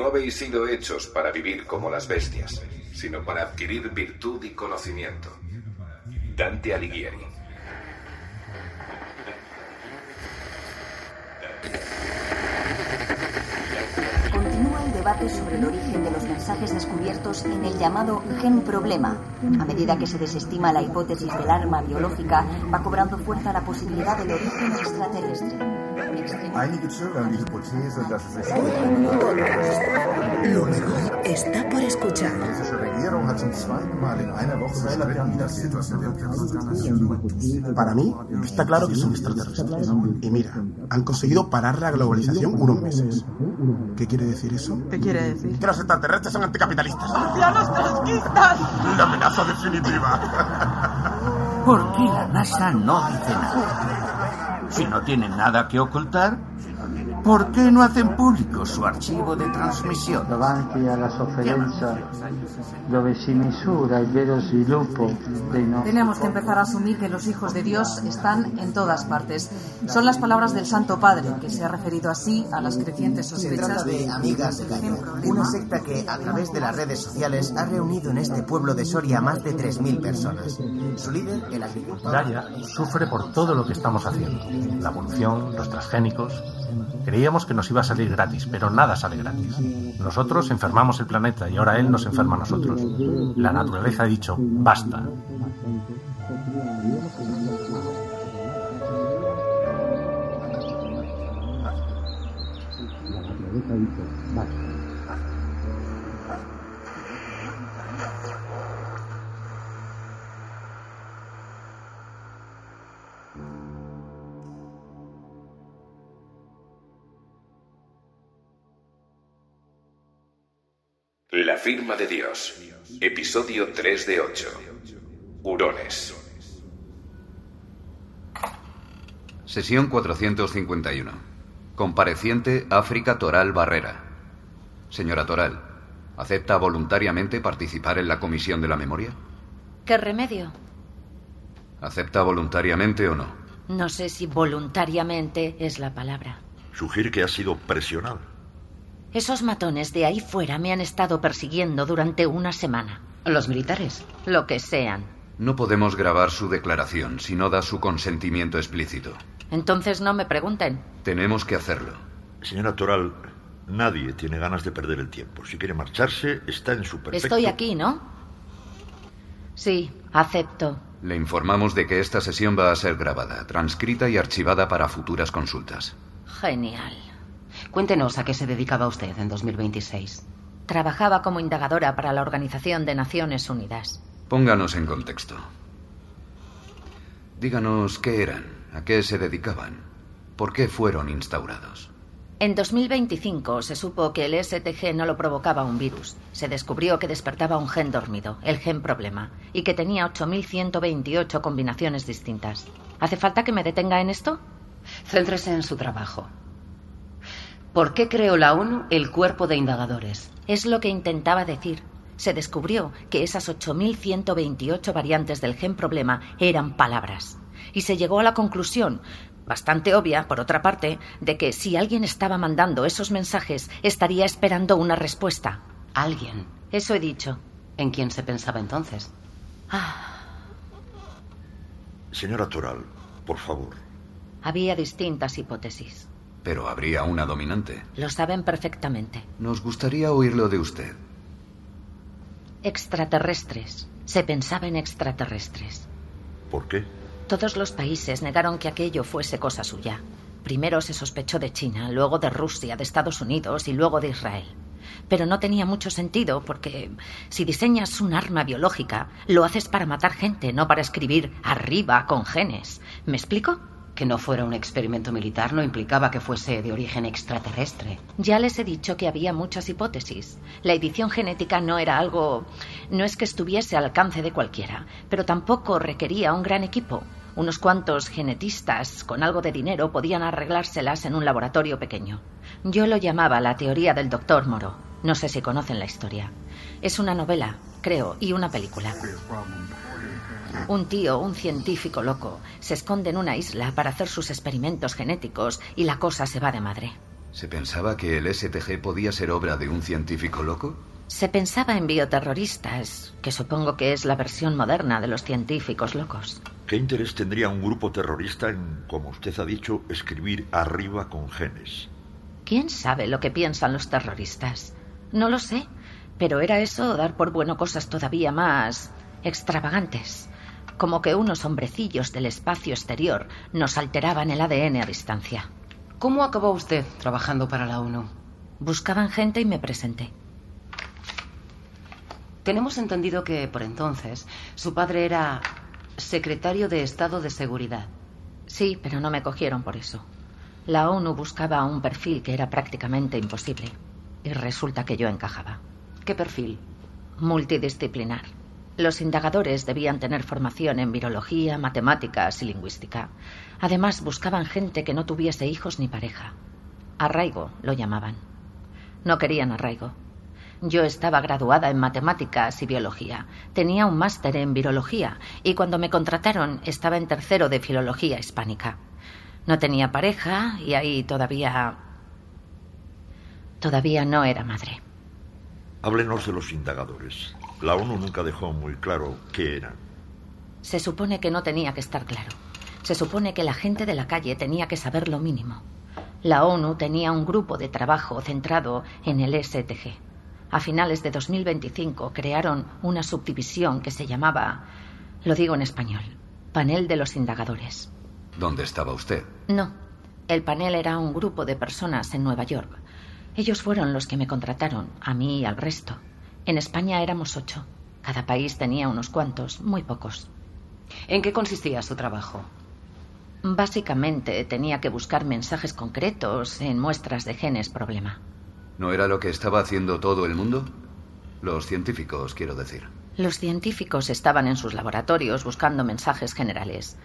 No habéis sido hechos para vivir como las bestias, sino para adquirir virtud y conocimiento. Dante Alighieri. Continúa el debate sobre el origen de los mensajes descubiertos en el llamado gen problema. A medida que se desestima la hipótesis del arma biológica, va cobrando fuerza la posibilidad del origen extraterrestre. Einige zögern die Hypothese, dass es sich Lo mejor está por escuchar. Die russische Regierung hat zum zweiten Mal in einer Woche bestritten, dass sie etwas mit dem Para mí, está claro que son extraterrestres. Y mira, han conseguido parar la globalización unos meses. ¿Qué quiere decir eso? ¿Qué quiere decir? Que los extraterrestres son anticapitalistas. ¡Marcianos trotskistas! La amenaza definitiva. ¿Por qué la NASA no dice nada? Si no tienen nada que ocultar, ¿por qué no hacen público su archivo de transmisión? davanti alla sofferenza dove si misura il vero sviluppo dei nostri Tenemos que empezar a asumir que los hijos de Dios están en todas partes. Son las palabras del Santo Padre, que se ha referido así a las crecientes Se sospechas trata de Amigas de Cayo, una secta que a través de las redes sociales ha reunido en este pueblo de Soria a más de 3.000 personas. Su líder, el agricultor. Gaia sufre por todo lo que estamos haciendo. La evolución, los transgénicos. Creíamos que nos iba a salir gratis, pero nada sale gratis. Nosotros enfermamos el planeta y ahora él nos enferma a nosotros. La naturaleza ha dicho, basta. La de Dios. Episodio 3 de 8. Hurones. Sesión 451. Compareciente África Toral Barrera. Señora Toral, ¿acepta voluntariamente participar en la Comisión de la Memoria? ¿Qué remedio? ¿Acepta voluntariamente o no? No sé si voluntariamente es la palabra. Sugiere que ha sido presionado. Esos matones de ahí fuera me han estado persiguiendo durante una semana. ¿Los militares? Lo que sean. No podemos grabar su declaración si no da su consentimiento explícito. Entonces no me pregunten. Tenemos que hacerlo. Señora Toral, nadie tiene ganas de perder el tiempo. Si quiere marcharse, está en su perfecto... Estoy aquí, ¿no? Sí, acepto. Le informamos de que esta sesión va a ser grabada, transcrita y archivada para futuras consultas. Genial. Cuéntenos a qué se dedicaba usted en 2026. Trabajaba como indagadora para la Organización de Naciones Unidas. Pónganos en contexto. Díganos qué eran, a qué se dedicaban, por qué fueron instaurados. En 2025 se supo que el STG no lo provocaba un virus. Se descubrió que despertaba un gen dormido, el gen problema, y que tenía 8.128 combinaciones distintas. ¿Hace falta que me detenga en esto? Céntrese en su trabajo. ¿Por qué creó la ONU el cuerpo de indagadores? Es lo que intentaba decir. Se descubrió que esas 8.128 variantes del gen problema eran palabras. Y se llegó a la conclusión, bastante obvia, por otra parte, de que si alguien estaba mandando esos mensajes, estaría esperando una respuesta. ¿Alguien? Eso he dicho. ¿En quién se pensaba entonces? Ah, Señora Toral, por favor. había distintas hipótesis. Pero habría una dominante. Lo saben perfectamente. Nos gustaría oírlo de usted. Extraterrestres. Se pensaba en extraterrestres. ¿Por qué? Todos los países negaron que aquello fuese cosa suya. Primero se sospechó de China, luego de Rusia, de Estados Unidos y luego de Israel. Pero no tenía mucho sentido porque si diseñas un arma biológica, lo haces para matar gente, no para escribir arriba con genes. ¿Me explico? Que no fuera un experimento militar no implicaba que fuese de origen extraterrestre. Ya les he dicho que había muchas hipótesis. La edición genética no era algo... no es que estuviese al alcance de cualquiera, pero tampoco requería un gran equipo. Unos cuantos genetistas con algo de dinero podían arreglárselas en un laboratorio pequeño. Yo lo llamaba la teoría del doctor Moro. No sé si conocen la historia. Es una novela, creo, y una película. Un tío, un científico loco, se esconde en una isla para hacer sus experimentos genéticos y la cosa se va de madre. ¿Se pensaba que el STG podía ser obra de un científico loco? Se pensaba en bioterroristas, que supongo que es la versión moderna de los científicos locos. ¿Qué interés tendría un grupo terrorista en, como usted ha dicho, escribir arriba con genes? ¿Quién sabe lo que piensan los terroristas? No lo sé, pero era eso dar por bueno cosas todavía más extravagantes, como que unos hombrecillos del espacio exterior nos alteraban el ADN a distancia. ¿Cómo acabó usted trabajando para la ONU? Buscaban gente y me presenté. Tenemos entendido que, por entonces, su padre era secretario de Estado de Seguridad. Sí, pero no me cogieron por eso. La ONU buscaba un perfil que era prácticamente imposible. Y resulta que yo encajaba. ¿Qué perfil? Multidisciplinar. Los indagadores debían tener formación en virología, matemáticas y lingüística. Además, buscaban gente que no tuviese hijos ni pareja. Arraigo lo llamaban. No querían arraigo. Yo estaba graduada en matemáticas y biología. Tenía un máster en virología y cuando me contrataron estaba en tercero de filología hispánica. No tenía pareja y ahí todavía... Todavía no era madre. Háblenos de los indagadores. La ONU nunca dejó muy claro qué eran. Se supone que no tenía que estar claro. Se supone que la gente de la calle tenía que saber lo mínimo. La ONU tenía un grupo de trabajo centrado en el STG. A finales de 2025 crearon una subdivisión que se llamaba, lo digo en español, Panel de los Indagadores. ¿Dónde estaba usted? No, el panel era un grupo de personas en Nueva York. Ellos fueron los que me contrataron, a mí y al resto. En España éramos ocho. Cada país tenía unos cuantos, muy pocos. ¿En qué consistía su trabajo? Básicamente tenía que buscar mensajes concretos en muestras de genes problema. ¿No era lo que estaba haciendo todo el mundo? Los científicos, quiero decir. Los científicos estaban en sus laboratorios buscando mensajes generales.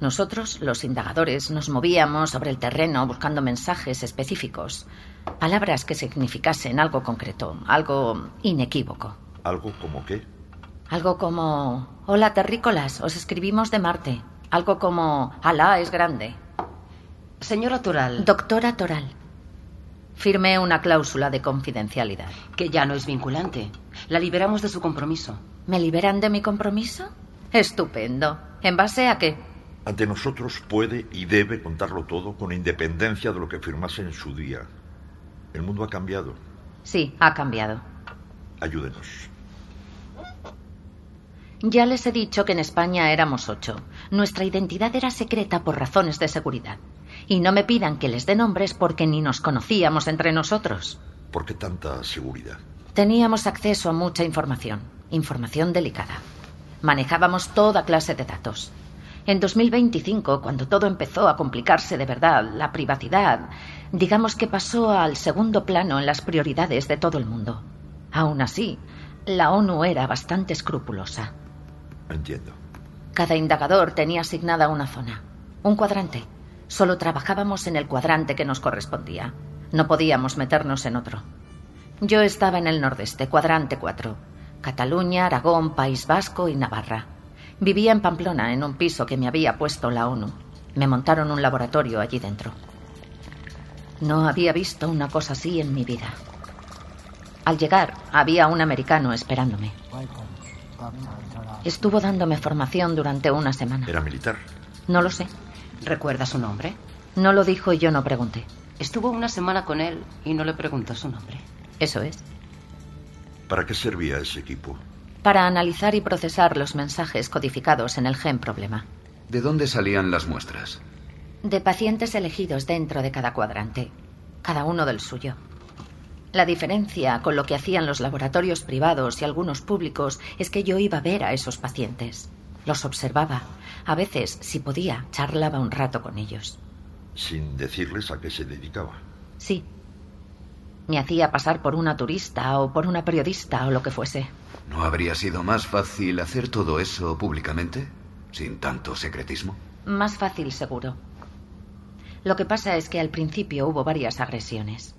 Nosotros, los indagadores, nos movíamos sobre el terreno buscando mensajes específicos, palabras que significasen algo concreto, algo inequívoco. ¿Algo como qué? Algo como, hola terrícolas, os escribimos de Marte. Algo como, Alá es grande. Señora Toral. Doctora Toral. Firmé una cláusula de confidencialidad. Que ya no es vinculante. La liberamos de su compromiso. ¿Me liberan de mi compromiso? Estupendo. ¿En base a qué? Ante nosotros puede y debe contarlo todo con independencia de lo que firmase en su día. El mundo ha cambiado. Sí, ha cambiado. Ayúdenos. Ya les he dicho que en España éramos ocho. Nuestra identidad era secreta por razones de seguridad. Y no me pidan que les dé nombres porque ni nos conocíamos entre nosotros. ¿Por qué tanta seguridad? Teníamos acceso a mucha información, información delicada. Manejábamos toda clase de datos. En 2025, cuando todo empezó a complicarse de verdad, la privacidad, digamos que pasó al segundo plano en las prioridades de todo el mundo. Aún así, la ONU era bastante escrupulosa. Entiendo. Cada indagador tenía asignada una zona, un cuadrante. Solo trabajábamos en el cuadrante que nos correspondía. No podíamos meternos en otro. Yo estaba en el nordeste, cuadrante 4. Cataluña, Aragón, País Vasco y Navarra. Vivía en Pamplona, en un piso que me había puesto la ONU. Me montaron un laboratorio allí dentro. No había visto una cosa así en mi vida. Al llegar, había un americano esperándome. Estuvo dándome formación durante una semana. ¿Era militar? No lo sé. ¿Recuerda su nombre? No lo dijo y yo no pregunté. Estuvo una semana con él y no le preguntó su nombre. Eso es. ¿Para qué servía ese equipo? Para analizar y procesar los mensajes codificados en el gen problema. ¿De dónde salían las muestras? De pacientes elegidos dentro de cada cuadrante, cada uno del suyo. La diferencia con lo que hacían los laboratorios privados y algunos públicos es que yo iba a ver a esos pacientes. Los observaba. A veces, si podía, charlaba un rato con ellos. Sin decirles a qué se dedicaba. Sí. Me hacía pasar por una turista o por una periodista o lo que fuese. ¿No habría sido más fácil hacer todo eso públicamente? Sin tanto secretismo. Más fácil, seguro. Lo que pasa es que al principio hubo varias agresiones.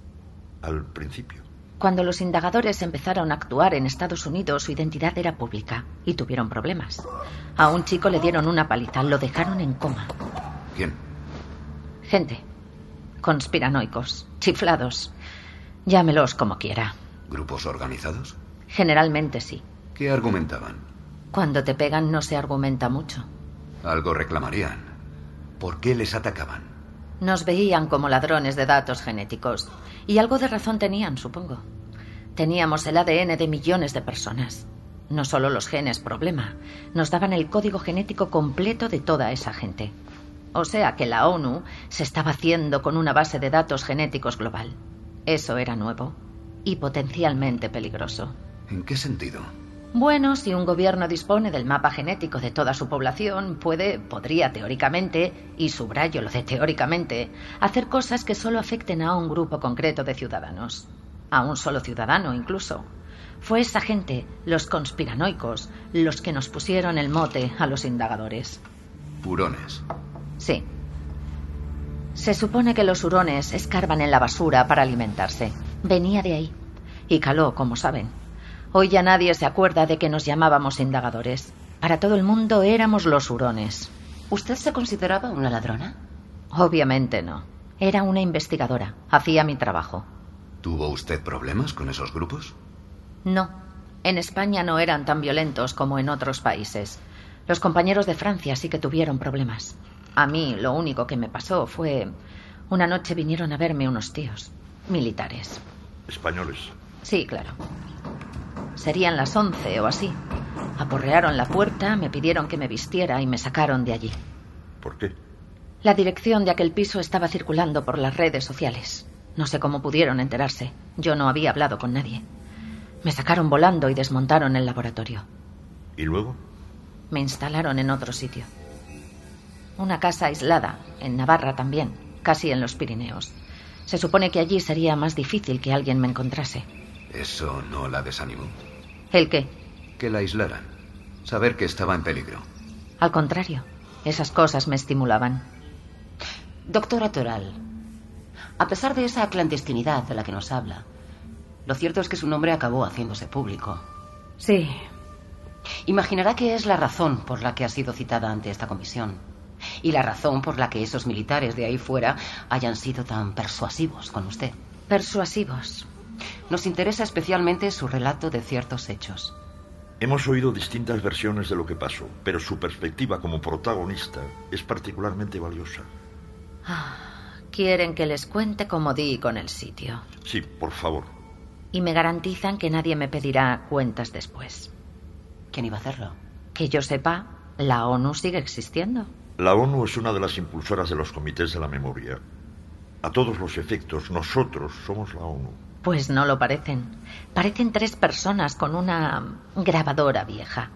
Al principio. Cuando los indagadores empezaron a actuar en Estados Unidos, su identidad era pública y tuvieron problemas. A un chico le dieron una paliza, lo dejaron en coma. ¿Quién? Gente. conspiranoicos, chiflados. Llámelos como quiera. ¿Grupos organizados? Generalmente sí. ¿Qué argumentaban? Cuando te pegan no se argumenta mucho. Algo reclamarían. ¿Por qué les atacaban? Nos veían como ladrones de datos genéticos. Y algo de razón tenían, supongo. Teníamos el ADN de millones de personas. No solo los genes problema, nos daban el código genético completo de toda esa gente. O sea que la ONU se estaba haciendo con una base de datos genéticos global. Eso era nuevo y potencialmente peligroso. ¿En qué sentido? Bueno, si un gobierno dispone del mapa genético de toda su población, puede, podría teóricamente, y subrayo lo de teóricamente, hacer cosas que solo afecten a un grupo concreto de ciudadanos. A un solo ciudadano incluso. Fue esa gente, los conspiranoicos, los que nos pusieron el mote a los indagadores. Hurones. Sí. Se supone que los hurones escarban en la basura para alimentarse. Venía de ahí. Y caló, como saben. Hoy ya nadie se acuerda de que nos llamábamos indagadores. Para todo el mundo éramos los hurones. ¿Usted se consideraba una ladrona? Obviamente no. Era una investigadora. Hacía mi trabajo. ¿Tuvo usted problemas con esos grupos? No. En España no eran tan violentos como en otros países. Los compañeros de Francia sí que tuvieron problemas. A mí lo único que me pasó fue... Una noche vinieron a verme unos tíos. Militares. Españoles. Sí, claro. Serían las once o así. Aporrearon la puerta, me pidieron que me vistiera y me sacaron de allí. ¿Por qué? La dirección de aquel piso estaba circulando por las redes sociales. No sé cómo pudieron enterarse. Yo no había hablado con nadie. Me sacaron volando y desmontaron el laboratorio. ¿Y luego? Me instalaron en otro sitio. Una casa aislada, en Navarra también, casi en los Pirineos. Se supone que allí sería más difícil que alguien me encontrase. ¿Eso no la desanimó? ¿El qué? Que la aislaran. Saber que estaba en peligro. Al contrario, esas cosas me estimulaban. Doctora Toral, a pesar de esa clandestinidad de la que nos habla, lo cierto es que su nombre acabó haciéndose público. Sí. Imaginará que es la razón por la que ha sido citada ante esta comisión. Y la razón por la que esos militares de ahí fuera hayan sido tan persuasivos con usted. Persuasivos. Nos interesa especialmente su relato de ciertos hechos. Hemos oído distintas versiones de lo que pasó, pero su perspectiva como protagonista es particularmente valiosa. Ah, quieren que les cuente cómo di con el sitio. Sí, por favor. Y me garantizan que nadie me pedirá cuentas después. ¿Quién iba a hacerlo? Que yo sepa, la ONU sigue existiendo. La ONU es una de las impulsoras de los comités de la memoria. A todos los efectos, nosotros somos la ONU. Pues no lo parecen. Parecen tres personas con una grabadora vieja.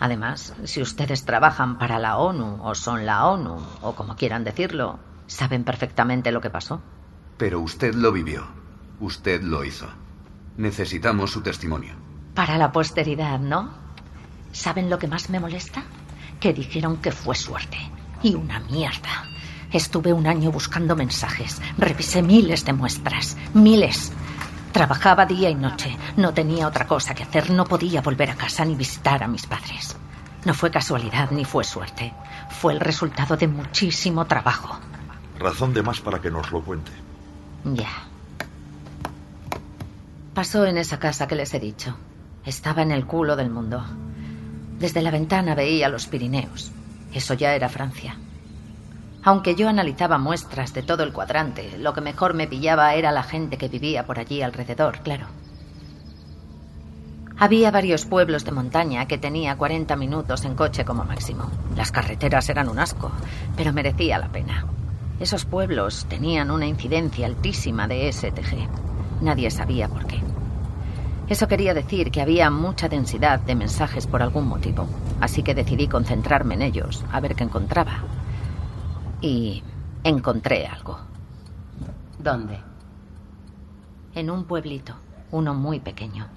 Además, si ustedes trabajan para la ONU o son la ONU, o como quieran decirlo, saben perfectamente lo que pasó. Pero usted lo vivió. Usted lo hizo. Necesitamos su testimonio. Para la posteridad, ¿no? ¿Saben lo que más me molesta? Que dijeron que fue suerte. Y una mierda. Estuve un año buscando mensajes. Revisé miles de muestras. Miles. Trabajaba día y noche. No tenía otra cosa que hacer. No podía volver a casa ni visitar a mis padres. No fue casualidad ni fue suerte. Fue el resultado de muchísimo trabajo. Razón de más para que nos lo cuente. Ya. Pasó en esa casa que les he dicho. Estaba en el culo del mundo. Desde la ventana veía los Pirineos. Eso ya era Francia. Aunque yo analizaba muestras de todo el cuadrante, lo que mejor me pillaba era la gente que vivía por allí alrededor, claro. Había varios pueblos de montaña que tenía 40 minutos en coche como máximo. Las carreteras eran un asco, pero merecía la pena. Esos pueblos tenían una incidencia altísima de STG. Nadie sabía por qué. Eso quería decir que había mucha densidad de mensajes por algún motivo, así que decidí concentrarme en ellos, a ver qué encontraba. Y encontré algo. ¿Dónde? En un pueblito, uno muy pequeño.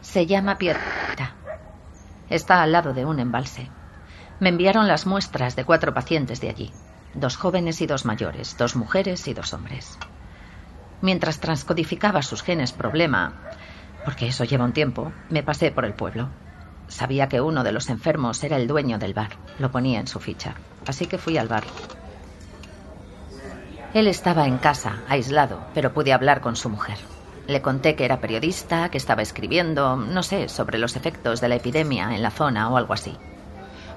Se llama Piedrita. Está al lado de un embalse. Me enviaron las muestras de cuatro pacientes de allí. Dos jóvenes y dos mayores, dos mujeres y dos hombres. Mientras transcodificaba sus genes problema, porque eso lleva un tiempo, me pasé por el pueblo. Sabía que uno de los enfermos era el dueño del bar. Lo ponía en su ficha. Así que fui al bar. Él estaba en casa, aislado, pero pude hablar con su mujer. Le conté que era periodista, que estaba escribiendo, no sé, sobre los efectos de la epidemia en la zona o algo así.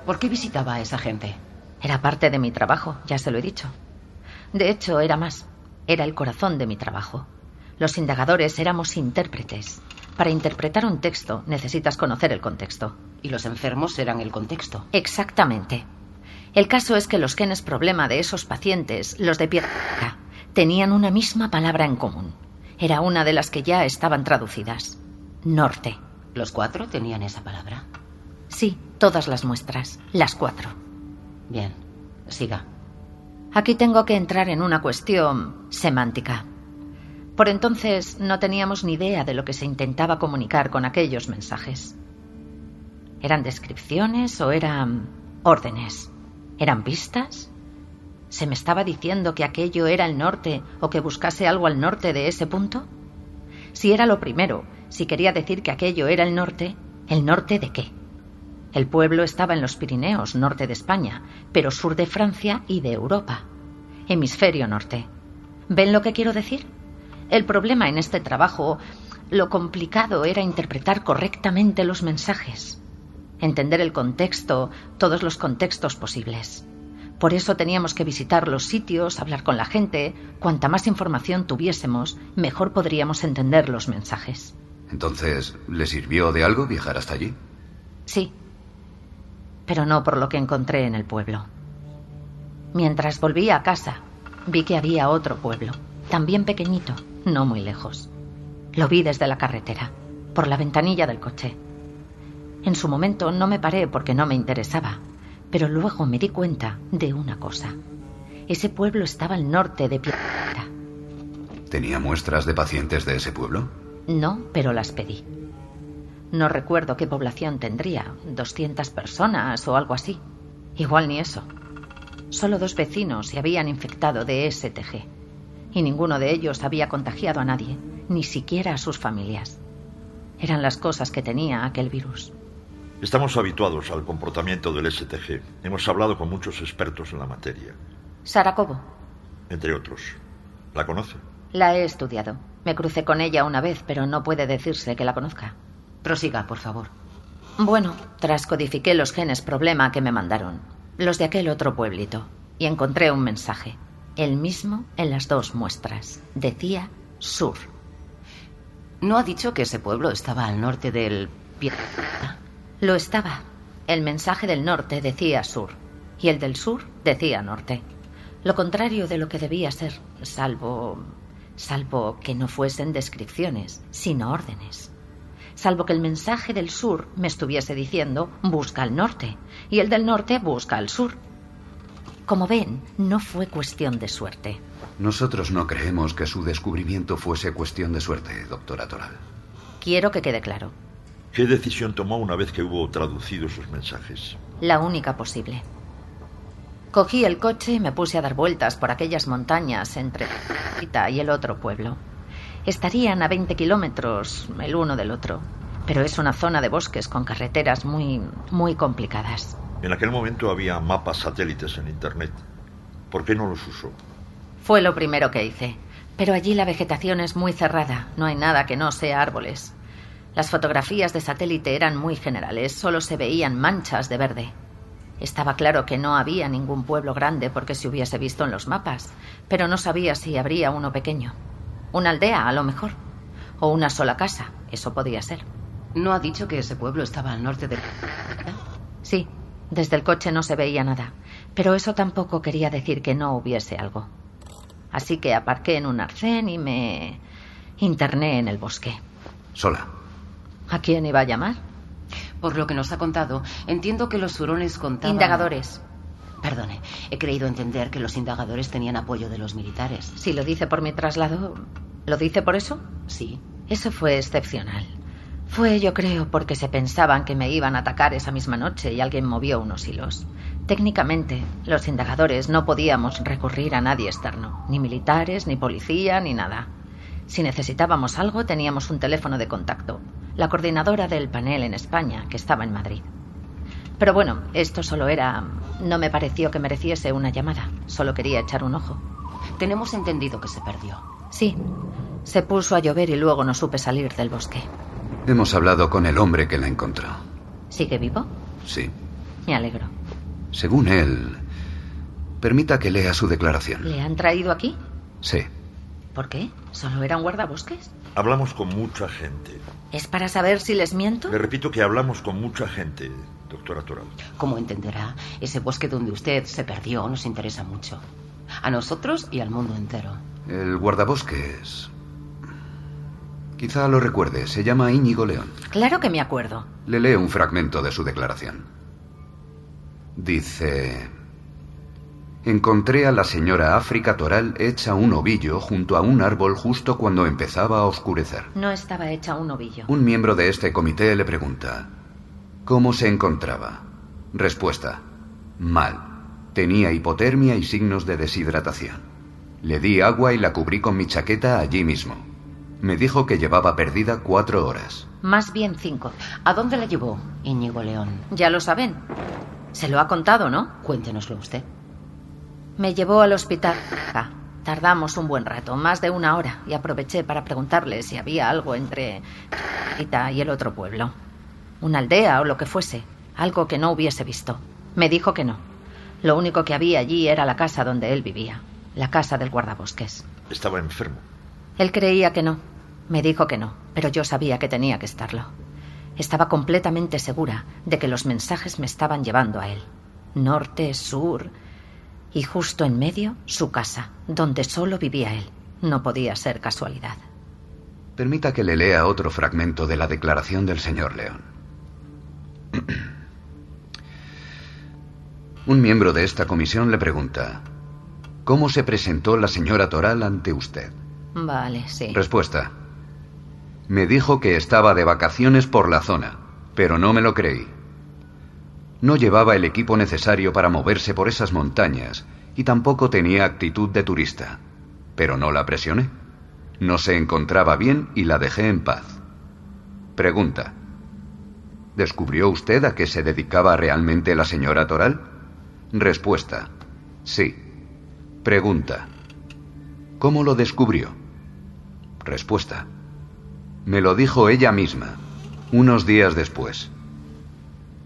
¿Por qué visitaba a esa gente? Era parte de mi trabajo, ya se lo he dicho. De hecho, era más. Era el corazón de mi trabajo. Los indagadores éramos intérpretes. Para interpretar un texto necesitas conocer el contexto. Y los enfermos eran el contexto. Exactamente. El caso es que los genes problema de esos pacientes, los de piedra, tenían una misma palabra en común. Era una de las que ya estaban traducidas. Norte. ¿Los cuatro tenían esa palabra? Sí, todas las muestras. Las cuatro. Bien. Siga. Aquí tengo que entrar en una cuestión semántica. Por entonces no teníamos ni idea de lo que se intentaba comunicar con aquellos mensajes. ¿Eran descripciones o eran órdenes? ¿Eran pistas? ¿Se me estaba diciendo que aquello era el norte o que buscase algo al norte de ese punto? Si era lo primero, si quería decir que aquello era el norte, ¿el norte de qué? El pueblo estaba en los Pirineos, norte de España, pero sur de Francia y de Europa. Hemisferio norte. ¿Ven lo que quiero decir? El problema en este trabajo, lo complicado era interpretar correctamente los mensajes, entender el contexto, todos los contextos posibles. Por eso teníamos que visitar los sitios, hablar con la gente. Cuanta más información tuviésemos, mejor podríamos entender los mensajes. Entonces, ¿le sirvió de algo viajar hasta allí? Sí, pero no por lo que encontré en el pueblo. Mientras volvía a casa, vi que había otro pueblo, también pequeñito, no muy lejos. Lo vi desde la carretera, por la ventanilla del coche. En su momento no me paré porque no me interesaba, pero luego me di cuenta de una cosa. Ese pueblo estaba al norte de Piedra. ¿Tenía muestras de pacientes de ese pueblo? No, pero las pedí. No recuerdo qué población tendría, 200 personas o algo así. Igual ni eso. Solo dos vecinos se habían infectado de STG. Y ninguno de ellos había contagiado a nadie, ni siquiera a sus familias. Eran las cosas que tenía aquel virus. Estamos habituados al comportamiento del STG. Hemos hablado con muchos expertos en la materia. Saracobo. Entre otros. ¿La conoce? La he estudiado. Me crucé con ella una vez, pero no puede decirse que la conozca. Prosiga, por favor. Bueno, trascodifiqué los genes problema que me mandaron, los de aquel otro pueblito, y encontré un mensaje, el mismo en las dos muestras. Decía sur. ¿No ha dicho que ese pueblo estaba al norte del... Lo estaba. El mensaje del norte decía sur, y el del sur decía norte. Lo contrario de lo que debía ser, salvo... salvo que no fuesen descripciones, sino órdenes salvo que el mensaje del sur me estuviese diciendo busca al norte y el del norte busca al sur. Como ven, no fue cuestión de suerte. Nosotros no creemos que su descubrimiento fuese cuestión de suerte, doctora Toral. Quiero que quede claro. ¿Qué decisión tomó una vez que hubo traducido esos mensajes? La única posible. Cogí el coche y me puse a dar vueltas por aquellas montañas entre y el otro pueblo. Estarían a 20 kilómetros el uno del otro, pero es una zona de bosques con carreteras muy, muy complicadas. En aquel momento había mapas satélites en Internet. ¿Por qué no los usó? Fue lo primero que hice, pero allí la vegetación es muy cerrada, no hay nada que no sea árboles. Las fotografías de satélite eran muy generales, solo se veían manchas de verde. Estaba claro que no había ningún pueblo grande porque se hubiese visto en los mapas, pero no sabía si habría uno pequeño. Una aldea, a lo mejor. O una sola casa, eso podía ser. ¿No ha dicho que ese pueblo estaba al norte de... Sí, desde el coche no se veía nada, pero eso tampoco quería decir que no hubiese algo. Así que aparqué en un arcén y me interné en el bosque. ¿Sola? ¿A quién iba a llamar? Por lo que nos ha contado, entiendo que los hurones contaban... Indagadores. Perdone, he creído entender que los indagadores tenían apoyo de los militares. Si lo dice por mi traslado, ¿lo dice por eso? Sí. Eso fue excepcional. Fue, yo creo, porque se pensaban que me iban a atacar esa misma noche y alguien movió unos hilos. Técnicamente, los indagadores no podíamos recurrir a nadie externo, ni militares, ni policía, ni nada. Si necesitábamos algo, teníamos un teléfono de contacto, la coordinadora del panel en España, que estaba en Madrid. Pero bueno, esto solo era... No me pareció que mereciese una llamada. Solo quería echar un ojo. Tenemos entendido que se perdió. Sí. Se puso a llover y luego no supe salir del bosque. Hemos hablado con el hombre que la encontró. ¿Sigue vivo? Sí. Me alegro. Según él, permita que lea su declaración. ¿Le han traído aquí? Sí. ¿Por qué? ¿Solo era un guardabosques? Hablamos con mucha gente. ¿Es para saber si les miento? Le repito que hablamos con mucha gente, doctora Toral. Como entenderá, ese bosque donde usted se perdió nos interesa mucho. A nosotros y al mundo entero. El guardabosques. Quizá lo recuerde. Se llama Íñigo León. Claro que me acuerdo. Le leo un fragmento de su declaración. Dice... Encontré a la señora África Toral hecha un ovillo junto a un árbol justo cuando empezaba a oscurecer. No estaba hecha un ovillo. Un miembro de este comité le pregunta, ¿cómo se encontraba? Respuesta, mal. Tenía hipotermia y signos de deshidratación. Le di agua y la cubrí con mi chaqueta allí mismo. Me dijo que llevaba perdida cuatro horas. Más bien cinco. ¿A dónde la llevó Íñigo León? Ya lo saben. Se lo ha contado, ¿no? Cuéntenoslo usted. Me llevó al hospital. Tardamos un buen rato, más de una hora, y aproveché para preguntarle si había algo entre Ita y el otro pueblo. Una aldea o lo que fuese, algo que no hubiese visto. Me dijo que no. Lo único que había allí era la casa donde él vivía, la casa del guardabosques. Estaba enfermo. Él creía que no. Me dijo que no, pero yo sabía que tenía que estarlo. Estaba completamente segura de que los mensajes me estaban llevando a él. Norte, sur, y justo en medio su casa, donde solo vivía él. No podía ser casualidad. Permita que le lea otro fragmento de la declaración del señor León. Un miembro de esta comisión le pregunta, ¿cómo se presentó la señora Toral ante usted? Vale, sí. Respuesta. Me dijo que estaba de vacaciones por la zona, pero no me lo creí. No llevaba el equipo necesario para moverse por esas montañas y tampoco tenía actitud de turista. Pero no la presioné. No se encontraba bien y la dejé en paz. Pregunta. ¿Descubrió usted a qué se dedicaba realmente la señora Toral? Respuesta. Sí. Pregunta. ¿Cómo lo descubrió? Respuesta. Me lo dijo ella misma, unos días después.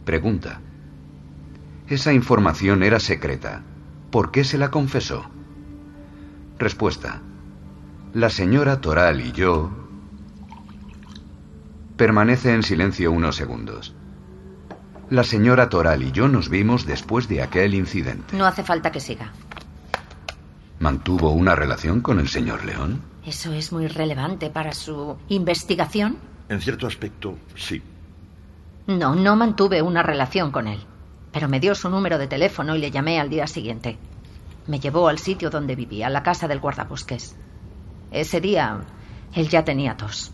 Pregunta. Esa información era secreta. ¿Por qué se la confesó? Respuesta. La señora Toral y yo... Permanece en silencio unos segundos. La señora Toral y yo nos vimos después de aquel incidente. No hace falta que siga. ¿Mantuvo una relación con el señor León? ¿Eso es muy relevante para su investigación? En cierto aspecto, sí. No, no mantuve una relación con él. Pero me dio su número de teléfono y le llamé al día siguiente. Me llevó al sitio donde vivía, la casa del guardabosques. Ese día, él ya tenía tos.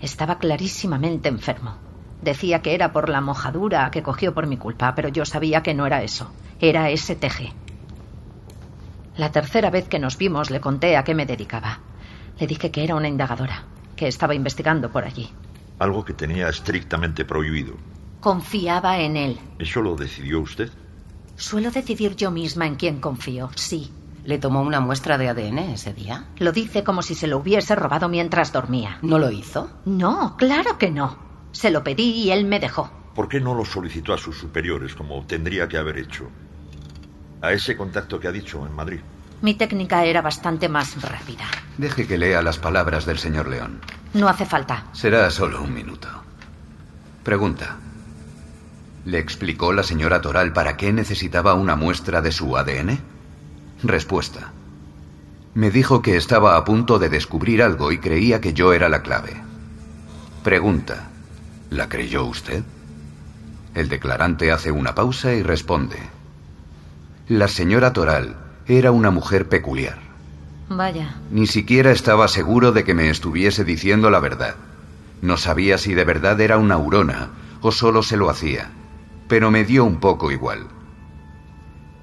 Estaba clarísimamente enfermo. Decía que era por la mojadura que cogió por mi culpa, pero yo sabía que no era eso. Era ese teje. La tercera vez que nos vimos le conté a qué me dedicaba. Le dije que era una indagadora, que estaba investigando por allí. Algo que tenía estrictamente prohibido. Confiaba en él. ¿Eso lo decidió usted? Suelo decidir yo misma en quién confío, sí. ¿Le tomó una muestra de ADN ese día? Lo dice como si se lo hubiese robado mientras dormía. ¿No lo hizo? No, claro que no. Se lo pedí y él me dejó. ¿Por qué no lo solicitó a sus superiores como tendría que haber hecho? A ese contacto que ha dicho en Madrid. Mi técnica era bastante más rápida. Deje que lea las palabras del señor León. No hace falta. Será solo un minuto. Pregunta. ¿Le explicó la señora Toral para qué necesitaba una muestra de su ADN? Respuesta. Me dijo que estaba a punto de descubrir algo y creía que yo era la clave. Pregunta. ¿La creyó usted? El declarante hace una pausa y responde. La señora Toral era una mujer peculiar. Vaya. Ni siquiera estaba seguro de que me estuviese diciendo la verdad. No sabía si de verdad era una aurona o solo se lo hacía, pero me dio un poco igual.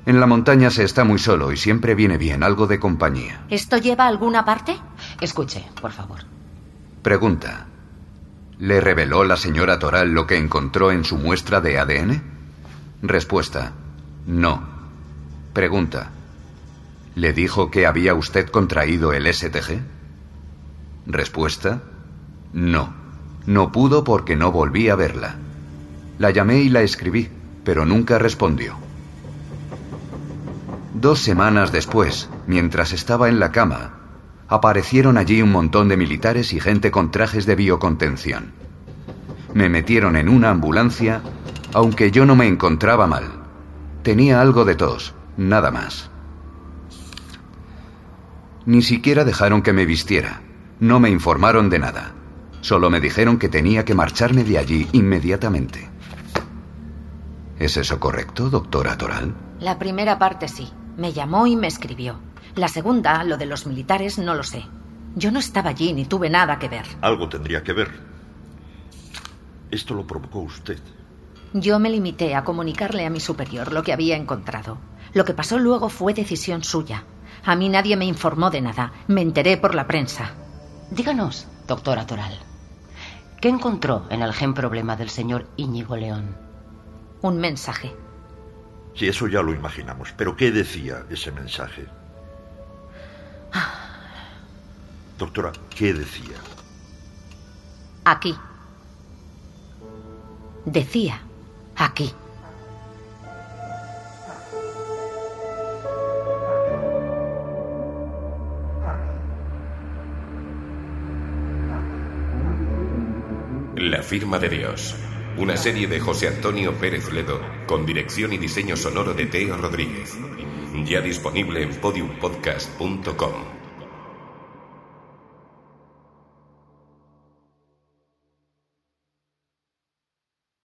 En la montaña se está muy solo y siempre viene bien algo de compañía. ¿Esto lleva a alguna parte? Escuche, por favor. Pregunta. ¿Le reveló la señora Toral lo que encontró en su muestra de ADN? Respuesta. No. Pregunta. ¿Le dijo que había usted contraído el STG? Respuesta, no. No pudo porque no volví a verla. La llamé y la escribí, pero nunca respondió. Dos semanas después, mientras estaba en la cama, aparecieron allí un montón de militares y gente con trajes de biocontención. Me metieron en una ambulancia, aunque yo no me encontraba mal. Tenía algo de tos, nada más. Ni siquiera dejaron que me vistiera. No me informaron de nada. Solo me dijeron que tenía que marcharme de allí inmediatamente. ¿Es eso correcto, doctora Toral? La primera parte sí. Me llamó y me escribió. La segunda, lo de los militares, no lo sé. Yo no estaba allí ni tuve nada que ver. Algo tendría que ver. Esto lo provocó usted. Yo me limité a comunicarle a mi superior lo que había encontrado. Lo que pasó luego fue decisión suya. A mí nadie me informó de nada. Me enteré por la prensa. Díganos, doctora Toral, ¿qué encontró en el gen problema del señor Íñigo León? Un mensaje. Sí, eso ya lo imaginamos. Pero ¿qué decía ese mensaje? Doctora, ¿qué decía? Aquí. Decía, aquí. Firma de Dios. Una serie de José Antonio Pérez Ledo con dirección y diseño sonoro de Teo Rodríguez. Ya disponible en podiumpodcast.com.